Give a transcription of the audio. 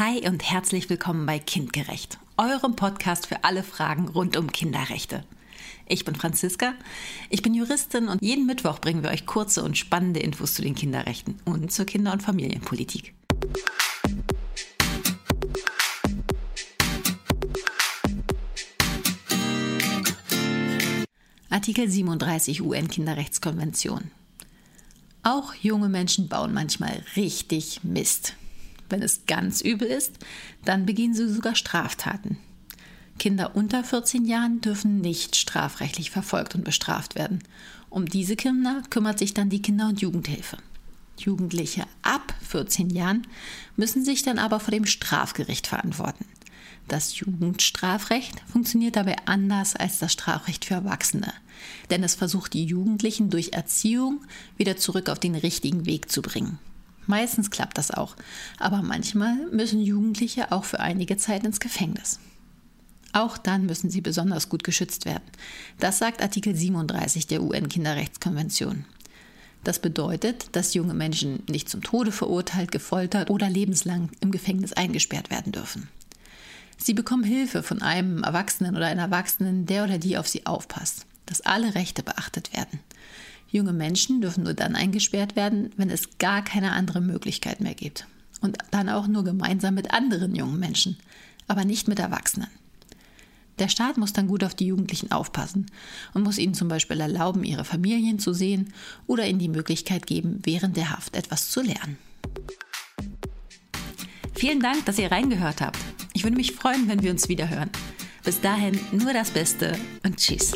Hi und herzlich willkommen bei Kindgerecht, eurem Podcast für alle Fragen rund um Kinderrechte. Ich bin Franziska, ich bin Juristin und jeden Mittwoch bringen wir euch kurze und spannende Infos zu den Kinderrechten und zur Kinder- und Familienpolitik. Artikel 37 UN-Kinderrechtskonvention. Auch junge Menschen bauen manchmal richtig Mist. Wenn es ganz übel ist, dann begehen sie sogar Straftaten. Kinder unter 14 Jahren dürfen nicht strafrechtlich verfolgt und bestraft werden. Um diese Kinder kümmert sich dann die Kinder- und Jugendhilfe. Jugendliche ab 14 Jahren müssen sich dann aber vor dem Strafgericht verantworten. Das Jugendstrafrecht funktioniert dabei anders als das Strafrecht für Erwachsene, denn es versucht die Jugendlichen durch Erziehung wieder zurück auf den richtigen Weg zu bringen. Meistens klappt das auch, aber manchmal müssen Jugendliche auch für einige Zeit ins Gefängnis. Auch dann müssen sie besonders gut geschützt werden. Das sagt Artikel 37 der UN-Kinderrechtskonvention. Das bedeutet, dass junge Menschen nicht zum Tode verurteilt, gefoltert oder lebenslang im Gefängnis eingesperrt werden dürfen. Sie bekommen Hilfe von einem Erwachsenen oder einer Erwachsenen, der oder die auf sie aufpasst, dass alle Rechte beachtet werden. Junge Menschen dürfen nur dann eingesperrt werden, wenn es gar keine andere Möglichkeit mehr gibt. Und dann auch nur gemeinsam mit anderen jungen Menschen, aber nicht mit Erwachsenen. Der Staat muss dann gut auf die Jugendlichen aufpassen und muss ihnen zum Beispiel erlauben, ihre Familien zu sehen oder ihnen die Möglichkeit geben, während der Haft etwas zu lernen. Vielen Dank, dass ihr reingehört habt. Ich würde mich freuen, wenn wir uns wieder hören. Bis dahin nur das Beste und tschüss.